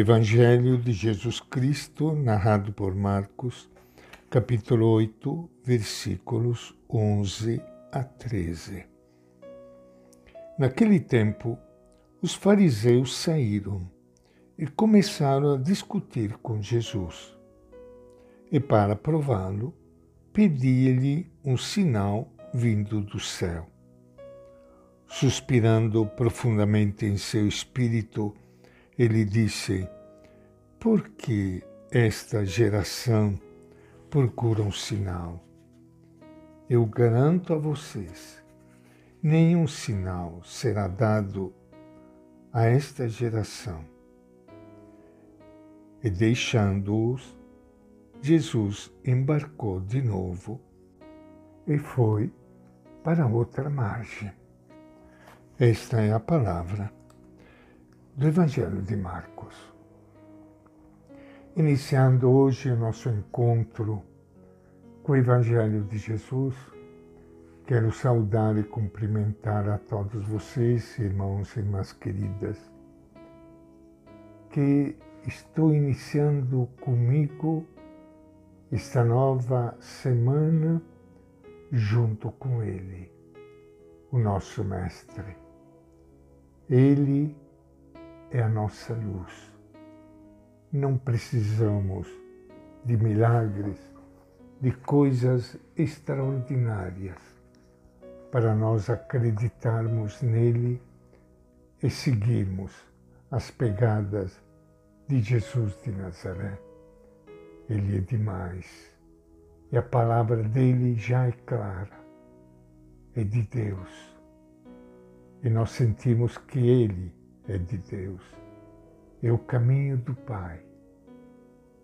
Evangelho de Jesus Cristo, narrado por Marcos, capítulo 8, versículos 11 a 13. Naquele tempo, os fariseus saíram e começaram a discutir com Jesus. E para prová-lo, pedia-lhe um sinal vindo do céu. Suspirando profundamente em seu espírito, ele disse: Por que esta geração procura um sinal? Eu garanto a vocês, nenhum sinal será dado a esta geração. E deixando-os, Jesus embarcou de novo e foi para outra margem. Esta é a palavra do Evangelho de Marcos. Iniciando hoje o nosso encontro com o Evangelho de Jesus, quero saudar e cumprimentar a todos vocês, irmãos e irmãs queridas, que estou iniciando comigo esta nova semana junto com Ele, o nosso Mestre. Ele é a nossa luz. Não precisamos de milagres, de coisas extraordinárias para nós acreditarmos nele e seguirmos as pegadas de Jesus de Nazaré. Ele é demais e a palavra dele já é clara, é de Deus. E nós sentimos que ele é de Deus, é o caminho do Pai,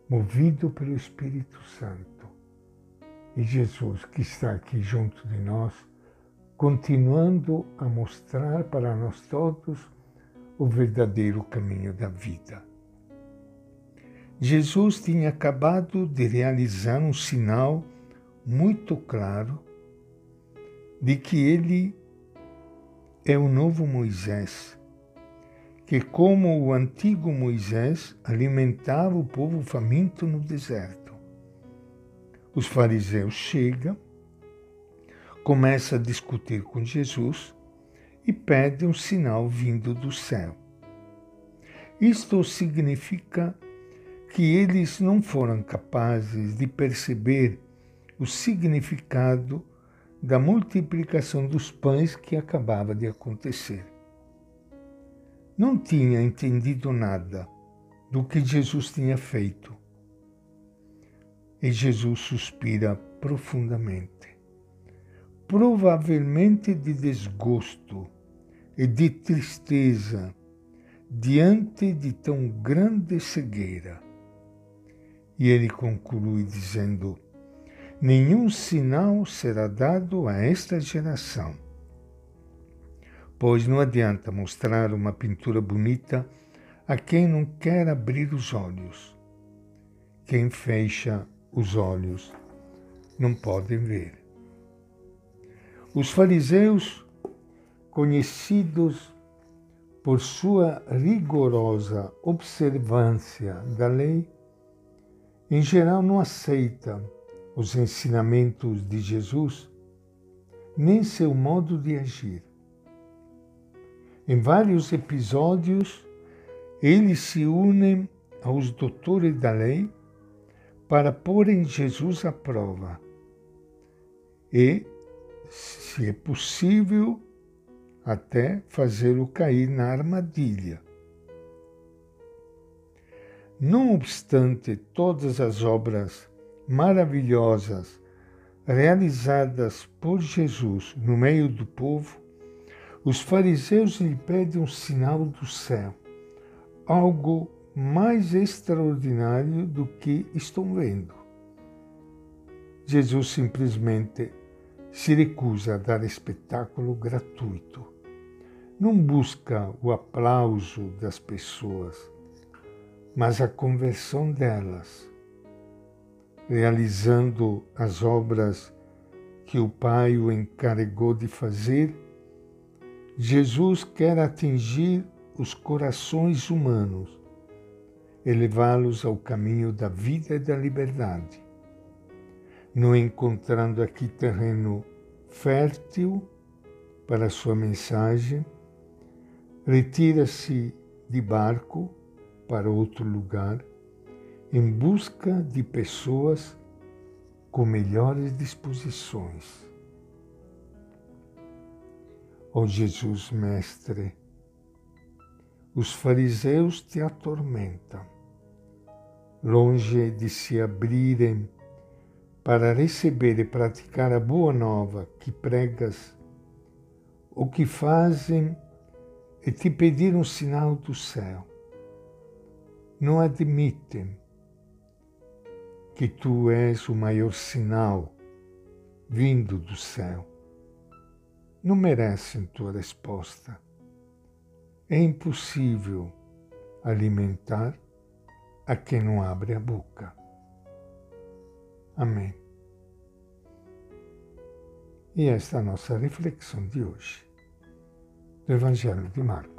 movido pelo Espírito Santo. E Jesus, que está aqui junto de nós, continuando a mostrar para nós todos o verdadeiro caminho da vida. Jesus tinha acabado de realizar um sinal muito claro de que ele é o novo Moisés, que, como o antigo Moisés, alimentava o povo faminto no deserto. Os fariseus chegam, começam a discutir com Jesus e pedem um sinal vindo do céu. Isto significa que eles não foram capazes de perceber o significado da multiplicação dos pães que acabava de acontecer não tinha entendido nada do que Jesus tinha feito. E Jesus suspira profundamente, provavelmente de desgosto e de tristeza diante de tão grande cegueira. E ele conclui dizendo: Nenhum sinal será dado a esta geração pois não adianta mostrar uma pintura bonita a quem não quer abrir os olhos. Quem fecha os olhos não pode ver. Os fariseus, conhecidos por sua rigorosa observância da lei, em geral não aceitam os ensinamentos de Jesus, nem seu modo de agir. Em vários episódios, eles se unem aos doutores da lei para porem Jesus à prova e, se é possível, até fazê-lo cair na armadilha. Não obstante todas as obras maravilhosas realizadas por Jesus no meio do povo, os fariseus lhe pedem um sinal do céu, algo mais extraordinário do que estão vendo. Jesus simplesmente se recusa a dar espetáculo gratuito. Não busca o aplauso das pessoas, mas a conversão delas, realizando as obras que o Pai o encarregou de fazer Jesus quer atingir os corações humanos e levá-los ao caminho da vida e da liberdade. Não encontrando aqui terreno fértil para sua mensagem, retira-se de barco para outro lugar em busca de pessoas com melhores disposições. Ó oh Jesus Mestre, os fariseus te atormentam, longe de se abrirem para receber e praticar a boa nova que pregas, o que fazem é te pedir um sinal do céu. Não admitem que tu és o maior sinal vindo do céu. Não merecem tua resposta. É impossível alimentar a quem não abre a boca. Amém. E esta é a nossa reflexão de hoje, do Evangelho de Marcos.